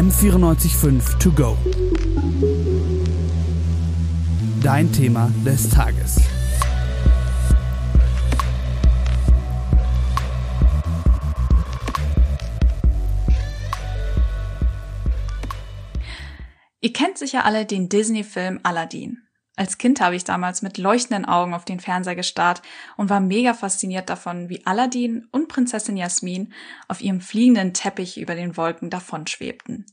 M945 To Go. Dein Thema des Tages. Ihr kennt sicher alle den Disney-Film Aladdin. Als Kind habe ich damals mit leuchtenden Augen auf den Fernseher gestarrt und war mega fasziniert davon, wie Aladdin und Prinzessin Jasmin auf ihrem fliegenden Teppich über den Wolken davonschwebten.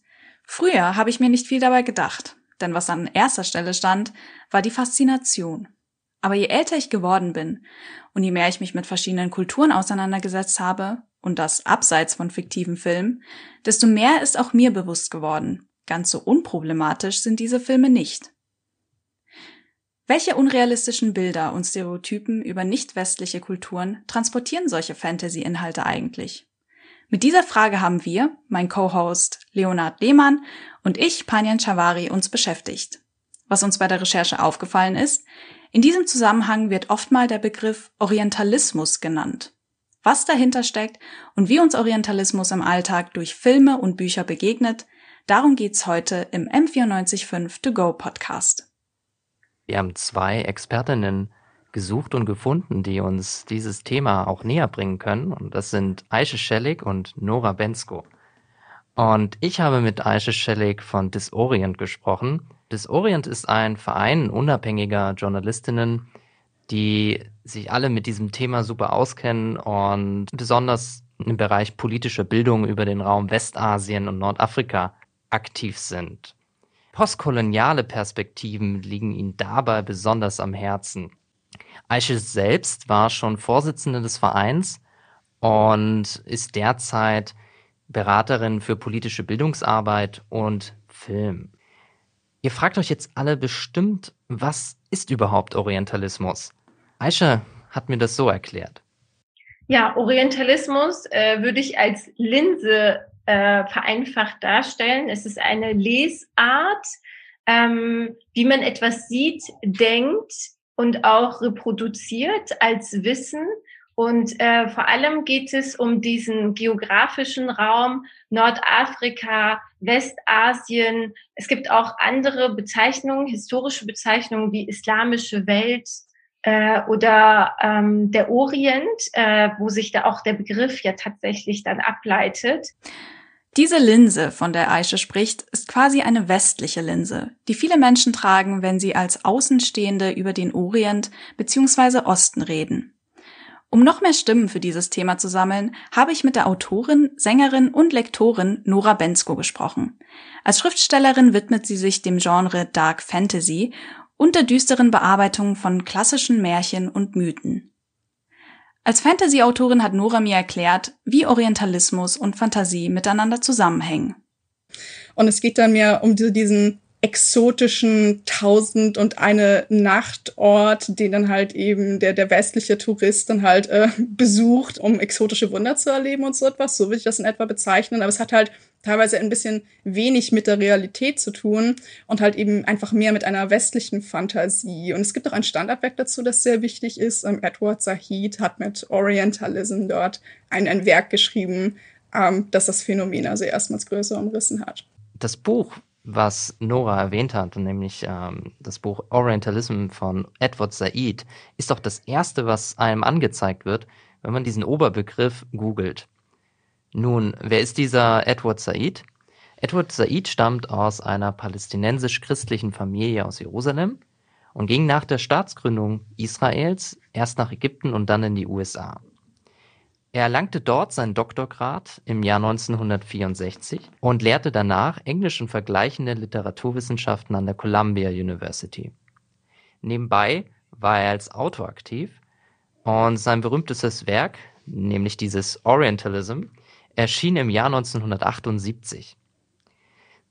Früher habe ich mir nicht viel dabei gedacht, denn was an erster Stelle stand, war die Faszination. Aber je älter ich geworden bin und je mehr ich mich mit verschiedenen Kulturen auseinandergesetzt habe, und das abseits von fiktiven Filmen, desto mehr ist auch mir bewusst geworden, ganz so unproblematisch sind diese Filme nicht. Welche unrealistischen Bilder und Stereotypen über nicht-westliche Kulturen transportieren solche Fantasy-Inhalte eigentlich? Mit dieser Frage haben wir, mein Co-Host Leonard Lehmann und ich, Panjan Chavari, uns beschäftigt. Was uns bei der Recherche aufgefallen ist, in diesem Zusammenhang wird oftmal der Begriff Orientalismus genannt. Was dahinter steckt und wie uns Orientalismus im Alltag durch Filme und Bücher begegnet, darum geht's heute im M945 To Go Podcast. Wir haben zwei Expertinnen gesucht und gefunden, die uns dieses Thema auch näher bringen können. Und das sind Aische Schellig und Nora Bensko. Und ich habe mit Aische Schellig von Disorient gesprochen. Disorient ist ein Verein unabhängiger Journalistinnen, die sich alle mit diesem Thema super auskennen und besonders im Bereich politischer Bildung über den Raum Westasien und Nordafrika aktiv sind. Postkoloniale Perspektiven liegen ihnen dabei besonders am Herzen. Aische selbst war schon Vorsitzende des Vereins und ist derzeit Beraterin für politische Bildungsarbeit und Film. Ihr fragt euch jetzt alle bestimmt, was ist überhaupt Orientalismus? Aisha hat mir das so erklärt. Ja, Orientalismus äh, würde ich als Linse äh, vereinfacht darstellen. Es ist eine Lesart, ähm, wie man etwas sieht, denkt und auch reproduziert als Wissen. Und äh, vor allem geht es um diesen geografischen Raum Nordafrika, Westasien. Es gibt auch andere Bezeichnungen, historische Bezeichnungen wie islamische Welt äh, oder ähm, der Orient, äh, wo sich da auch der Begriff ja tatsächlich dann ableitet. Diese Linse, von der Aische spricht, ist quasi eine westliche Linse, die viele Menschen tragen, wenn sie als Außenstehende über den Orient bzw. Osten reden. Um noch mehr Stimmen für dieses Thema zu sammeln, habe ich mit der Autorin, Sängerin und Lektorin Nora Bensko gesprochen. Als Schriftstellerin widmet sie sich dem Genre Dark Fantasy und der düsteren Bearbeitung von klassischen Märchen und Mythen. Als Fantasy-Autorin hat Nora mir erklärt, wie Orientalismus und Fantasie miteinander zusammenhängen. Und es geht dann mehr um diesen exotischen Tausend und eine Nachtort, den dann halt eben der, der westliche Tourist dann halt äh, besucht, um exotische Wunder zu erleben und so etwas. So würde ich das in etwa bezeichnen. Aber es hat halt teilweise ein bisschen wenig mit der Realität zu tun und halt eben einfach mehr mit einer westlichen Fantasie. Und es gibt auch ein Standardwerk dazu, das sehr wichtig ist. Ähm, Edward Zahid hat mit Orientalism dort ein, ein Werk geschrieben, ähm, das das Phänomen also erstmals größer umrissen hat. Das Buch, was Nora erwähnt hat, nämlich ähm, das Buch Orientalism von Edward Said, ist doch das erste, was einem angezeigt wird, wenn man diesen Oberbegriff googelt. Nun, wer ist dieser Edward Said? Edward Said stammt aus einer palästinensisch-christlichen Familie aus Jerusalem und ging nach der Staatsgründung Israels erst nach Ägypten und dann in die USA. Er erlangte dort seinen Doktorgrad im Jahr 1964 und lehrte danach Englisch und vergleichende Literaturwissenschaften an der Columbia University. Nebenbei war er als Autor aktiv und sein berühmtestes Werk, nämlich dieses Orientalism, erschien im Jahr 1978.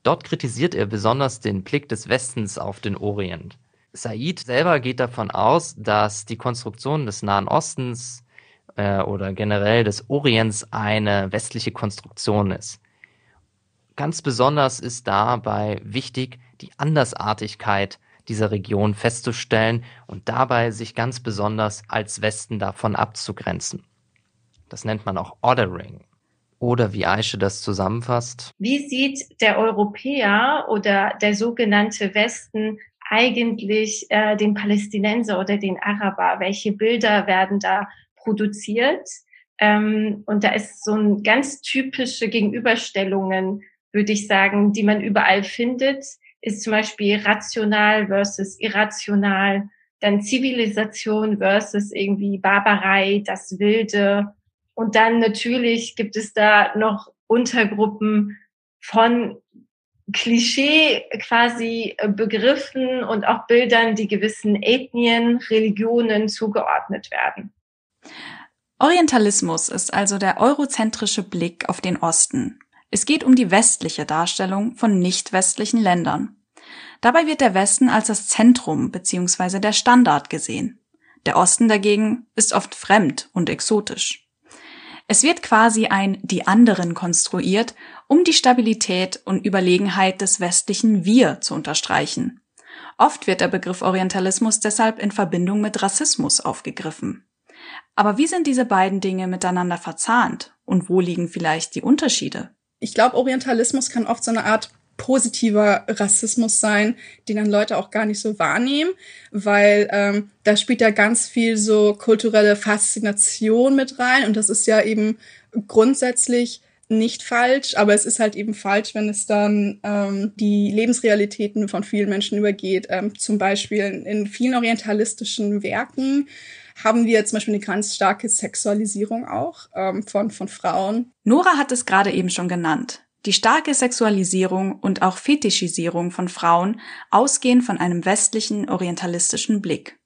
Dort kritisiert er besonders den Blick des Westens auf den Orient. Said selber geht davon aus, dass die Konstruktion des Nahen Ostens äh, oder generell des Orients eine westliche Konstruktion ist. Ganz besonders ist dabei wichtig, die Andersartigkeit dieser Region festzustellen und dabei sich ganz besonders als Westen davon abzugrenzen. Das nennt man auch Ordering. Oder wie Aische das zusammenfasst. Wie sieht der Europäer oder der sogenannte Westen eigentlich äh, den Palästinenser oder den Araber? Welche Bilder werden da produziert? Ähm, und da ist so ein ganz typische Gegenüberstellungen, würde ich sagen, die man überall findet, ist zum Beispiel rational versus irrational, dann Zivilisation versus irgendwie Barbarei, das Wilde. Und dann natürlich gibt es da noch Untergruppen von Klischee quasi Begriffen und auch Bildern, die gewissen Ethnien, Religionen zugeordnet werden. Orientalismus ist also der eurozentrische Blick auf den Osten. Es geht um die westliche Darstellung von nicht westlichen Ländern. Dabei wird der Westen als das Zentrum bzw. der Standard gesehen. Der Osten dagegen ist oft fremd und exotisch. Es wird quasi ein die anderen konstruiert, um die Stabilität und Überlegenheit des westlichen Wir zu unterstreichen. Oft wird der Begriff Orientalismus deshalb in Verbindung mit Rassismus aufgegriffen. Aber wie sind diese beiden Dinge miteinander verzahnt und wo liegen vielleicht die Unterschiede? Ich glaube, Orientalismus kann oft so eine Art positiver Rassismus sein, den dann Leute auch gar nicht so wahrnehmen, weil ähm, da spielt ja ganz viel so kulturelle Faszination mit rein und das ist ja eben grundsätzlich nicht falsch, aber es ist halt eben falsch, wenn es dann ähm, die Lebensrealitäten von vielen Menschen übergeht. Ähm, zum Beispiel in, vielen orientalistischen Werken haben wir zum Beispiel eine ganz starke Sexualisierung auch ähm, von, von Frauen. Nora hat es gerade eben schon genannt. Die starke Sexualisierung und auch Fetischisierung von Frauen ausgehen von einem westlichen orientalistischen Blick.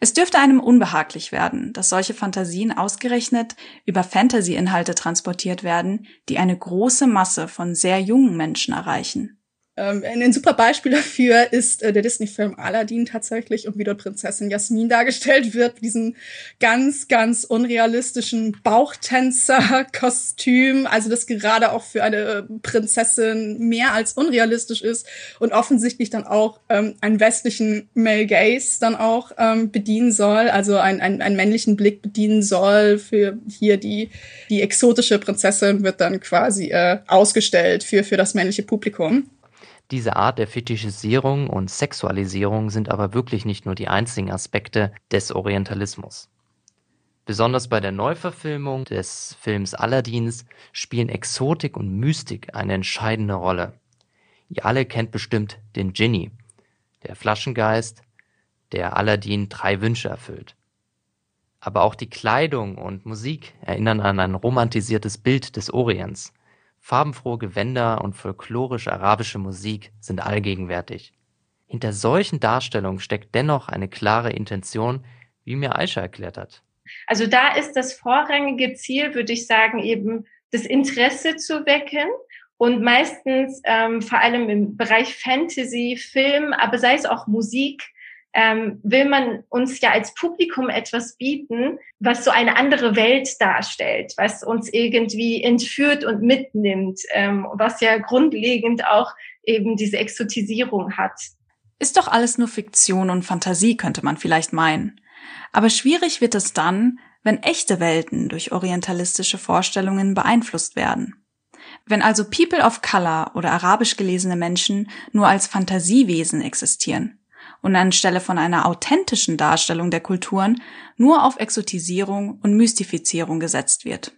Es dürfte einem unbehaglich werden, dass solche Fantasien ausgerechnet über Fantasy-Inhalte transportiert werden, die eine große Masse von sehr jungen Menschen erreichen. Ähm, ein super Beispiel dafür ist äh, der Disney-Film Aladdin tatsächlich und wie dort Prinzessin Jasmin dargestellt wird, diesen ganz, ganz unrealistischen Bauchtänzer-Kostüm, also das gerade auch für eine Prinzessin mehr als unrealistisch ist und offensichtlich dann auch ähm, einen westlichen Male Gaze dann auch ähm, bedienen soll, also ein, ein, einen männlichen Blick bedienen soll für hier die, die exotische Prinzessin wird dann quasi äh, ausgestellt für, für das männliche Publikum. Diese Art der Fetischisierung und Sexualisierung sind aber wirklich nicht nur die einzigen Aspekte des Orientalismus. Besonders bei der Neuverfilmung des Films Aladdins spielen Exotik und Mystik eine entscheidende Rolle. Ihr alle kennt bestimmt den Genie, der Flaschengeist, der Aladdin drei Wünsche erfüllt. Aber auch die Kleidung und Musik erinnern an ein romantisiertes Bild des Orients – Farbenfrohe Gewänder und folklorische arabische Musik sind allgegenwärtig. Hinter solchen Darstellungen steckt dennoch eine klare Intention, wie mir Aisha erklärt hat. Also da ist das vorrangige Ziel, würde ich sagen, eben das Interesse zu wecken und meistens ähm, vor allem im Bereich Fantasy, Film, aber sei es auch Musik, ähm, will man uns ja als Publikum etwas bieten, was so eine andere Welt darstellt, was uns irgendwie entführt und mitnimmt, ähm, was ja grundlegend auch eben diese Exotisierung hat. Ist doch alles nur Fiktion und Fantasie, könnte man vielleicht meinen. Aber schwierig wird es dann, wenn echte Welten durch orientalistische Vorstellungen beeinflusst werden. Wenn also People of Color oder arabisch gelesene Menschen nur als Fantasiewesen existieren, und anstelle von einer authentischen Darstellung der Kulturen nur auf Exotisierung und Mystifizierung gesetzt wird.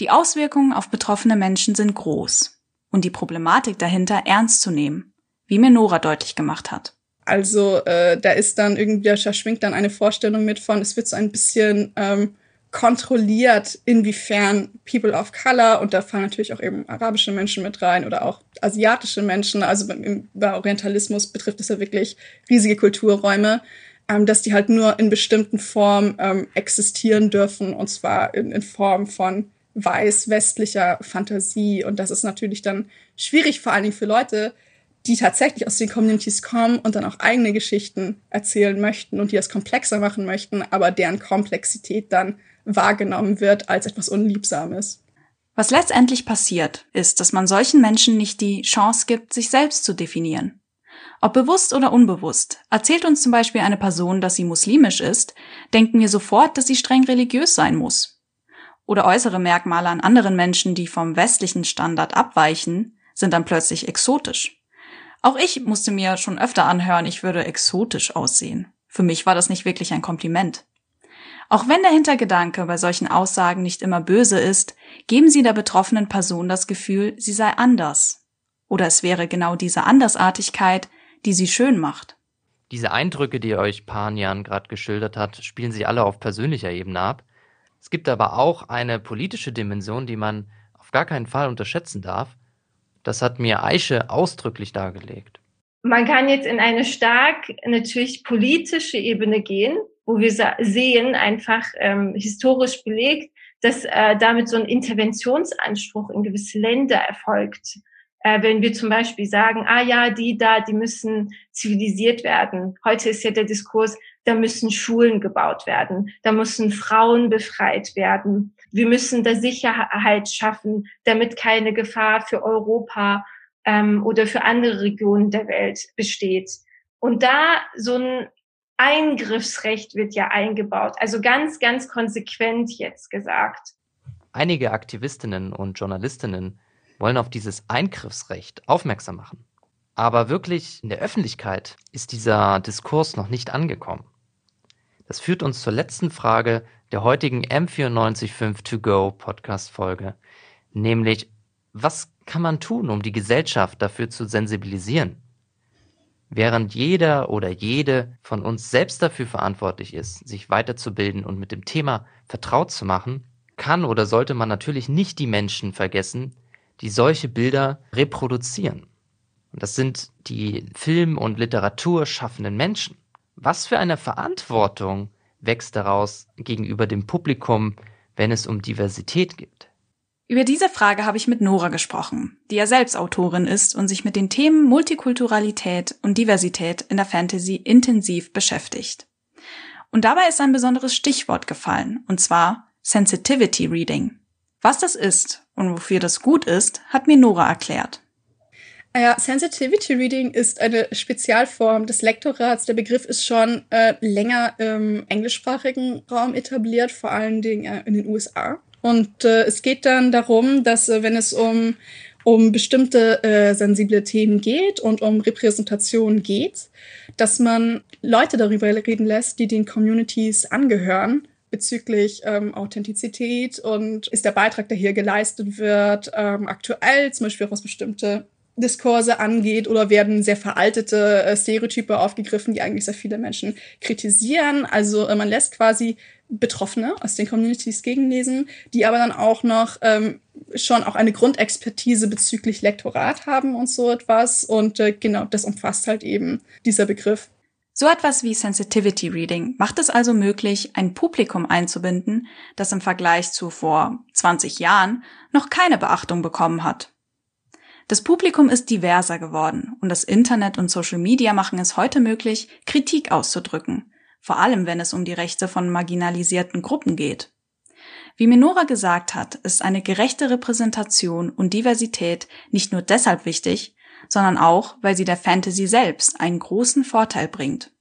Die Auswirkungen auf betroffene Menschen sind groß und die Problematik dahinter ernst zu nehmen, wie mir Nora deutlich gemacht hat. Also äh, da ist dann irgendwie, da schwingt dann eine Vorstellung mit von, es wird so ein bisschen ähm, kontrolliert, inwiefern People of Color, und da fallen natürlich auch eben arabische Menschen mit rein oder auch asiatische Menschen, also bei Orientalismus betrifft es ja wirklich riesige Kulturräume, ähm, dass die halt nur in bestimmten Formen ähm, existieren dürfen, und zwar in, in Form von weiß-westlicher Fantasie. Und das ist natürlich dann schwierig, vor allen Dingen für Leute, die tatsächlich aus den Communities kommen und dann auch eigene Geschichten erzählen möchten und die das komplexer machen möchten, aber deren Komplexität dann wahrgenommen wird als etwas Unliebsames. Was letztendlich passiert, ist, dass man solchen Menschen nicht die Chance gibt, sich selbst zu definieren. Ob bewusst oder unbewusst, erzählt uns zum Beispiel eine Person, dass sie muslimisch ist, denken wir sofort, dass sie streng religiös sein muss. oder äußere Merkmale an anderen Menschen, die vom westlichen Standard abweichen, sind dann plötzlich exotisch. Auch ich musste mir schon öfter anhören, ich würde exotisch aussehen. Für mich war das nicht wirklich ein Kompliment. Auch wenn der Hintergedanke bei solchen Aussagen nicht immer böse ist, geben sie der betroffenen Person das Gefühl, sie sei anders. Oder es wäre genau diese Andersartigkeit, die sie schön macht. Diese Eindrücke, die euch Panjan gerade geschildert hat, spielen sich alle auf persönlicher Ebene ab. Es gibt aber auch eine politische Dimension, die man auf gar keinen Fall unterschätzen darf. Das hat mir Aische ausdrücklich dargelegt. Man kann jetzt in eine stark natürlich politische Ebene gehen, wo wir sehen, einfach ähm, historisch belegt, dass äh, damit so ein Interventionsanspruch in gewisse Länder erfolgt. Äh, wenn wir zum Beispiel sagen, ah ja, die da, die müssen zivilisiert werden. Heute ist ja der Diskurs, da müssen Schulen gebaut werden, da müssen Frauen befreit werden. Wir müssen da Sicherheit schaffen, damit keine Gefahr für Europa ähm, oder für andere Regionen der Welt besteht. Und da so ein Eingriffsrecht wird ja eingebaut, also ganz, ganz konsequent jetzt gesagt. Einige Aktivistinnen und Journalistinnen wollen auf dieses Eingriffsrecht aufmerksam machen. Aber wirklich in der Öffentlichkeit ist dieser Diskurs noch nicht angekommen. Das führt uns zur letzten Frage der heutigen M945 To Go Podcast Folge, nämlich was kann man tun, um die Gesellschaft dafür zu sensibilisieren? Während jeder oder jede von uns selbst dafür verantwortlich ist, sich weiterzubilden und mit dem Thema vertraut zu machen, kann oder sollte man natürlich nicht die Menschen vergessen, die solche Bilder reproduzieren. Und das sind die Film- und Literatur schaffenden Menschen. Was für eine Verantwortung wächst daraus gegenüber dem Publikum, wenn es um Diversität geht? Über diese Frage habe ich mit Nora gesprochen, die ja selbst Autorin ist und sich mit den Themen Multikulturalität und Diversität in der Fantasy intensiv beschäftigt. Und dabei ist ein besonderes Stichwort gefallen, und zwar Sensitivity Reading. Was das ist und wofür das gut ist, hat mir Nora erklärt. Ja, Sensitivity Reading ist eine Spezialform des Lektorats. Der Begriff ist schon äh, länger im englischsprachigen Raum etabliert, vor allen Dingen äh, in den USA. Und äh, es geht dann darum, dass äh, wenn es um um bestimmte äh, sensible Themen geht und um Repräsentation geht, dass man Leute darüber reden lässt, die den Communities angehören bezüglich ähm, Authentizität und ist der Beitrag, der hier geleistet wird, ähm, aktuell, zum Beispiel auch was bestimmte Diskurse angeht oder werden sehr veraltete äh, Stereotype aufgegriffen, die eigentlich sehr viele Menschen kritisieren. Also äh, man lässt quasi Betroffene aus den Communities gegenlesen, die aber dann auch noch ähm, schon auch eine Grundexpertise bezüglich Lektorat haben und so etwas. Und äh, genau, das umfasst halt eben dieser Begriff. So etwas wie Sensitivity Reading macht es also möglich, ein Publikum einzubinden, das im Vergleich zu vor 20 Jahren noch keine Beachtung bekommen hat. Das Publikum ist diverser geworden und das Internet und Social Media machen es heute möglich, Kritik auszudrücken, vor allem wenn es um die Rechte von marginalisierten Gruppen geht. Wie Minora gesagt hat, ist eine gerechte Repräsentation und Diversität nicht nur deshalb wichtig, sondern auch, weil sie der Fantasy selbst einen großen Vorteil bringt.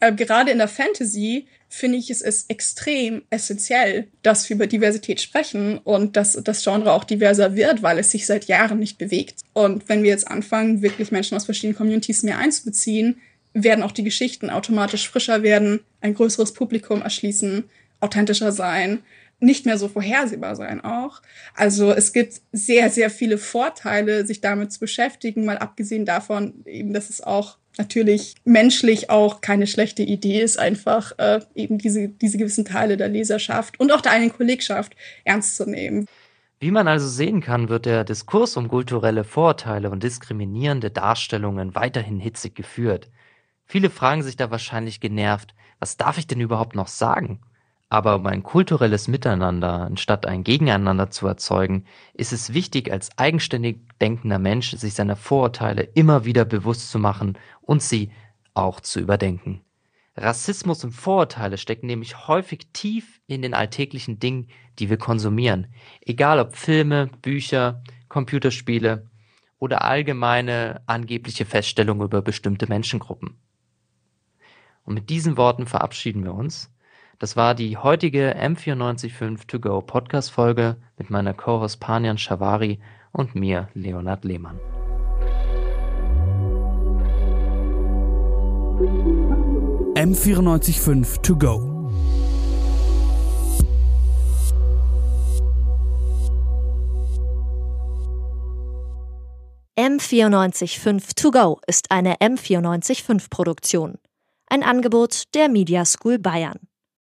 Äh, gerade in der Fantasy finde ich es ist extrem essentiell, dass wir über Diversität sprechen und dass das Genre auch diverser wird, weil es sich seit Jahren nicht bewegt. Und wenn wir jetzt anfangen, wirklich Menschen aus verschiedenen Communities mehr einzubeziehen, werden auch die Geschichten automatisch frischer werden, ein größeres Publikum erschließen, authentischer sein, nicht mehr so vorhersehbar sein auch. Also es gibt sehr, sehr viele Vorteile, sich damit zu beschäftigen, mal abgesehen davon eben, dass es auch natürlich menschlich auch keine schlechte Idee ist, einfach äh, eben diese, diese gewissen Teile der Leserschaft und auch der eigenen Kollegschaft ernst zu nehmen. Wie man also sehen kann, wird der Diskurs um kulturelle Vorurteile und diskriminierende Darstellungen weiterhin hitzig geführt. Viele fragen sich da wahrscheinlich genervt, was darf ich denn überhaupt noch sagen? Aber um ein kulturelles Miteinander anstatt ein Gegeneinander zu erzeugen, ist es wichtig, als eigenständig denkender Mensch sich seiner Vorurteile immer wieder bewusst zu machen und sie auch zu überdenken. Rassismus und Vorurteile stecken nämlich häufig tief in den alltäglichen Dingen, die wir konsumieren. Egal ob Filme, Bücher, Computerspiele oder allgemeine angebliche Feststellungen über bestimmte Menschengruppen. Und mit diesen Worten verabschieden wir uns. Das war die heutige M945 To Go Podcast Folge mit meiner Co-Host Panjan Shavari und mir, Leonard Lehmann. M945 To Go M945 To Go ist eine M945 Produktion. Ein Angebot der Media School Bayern.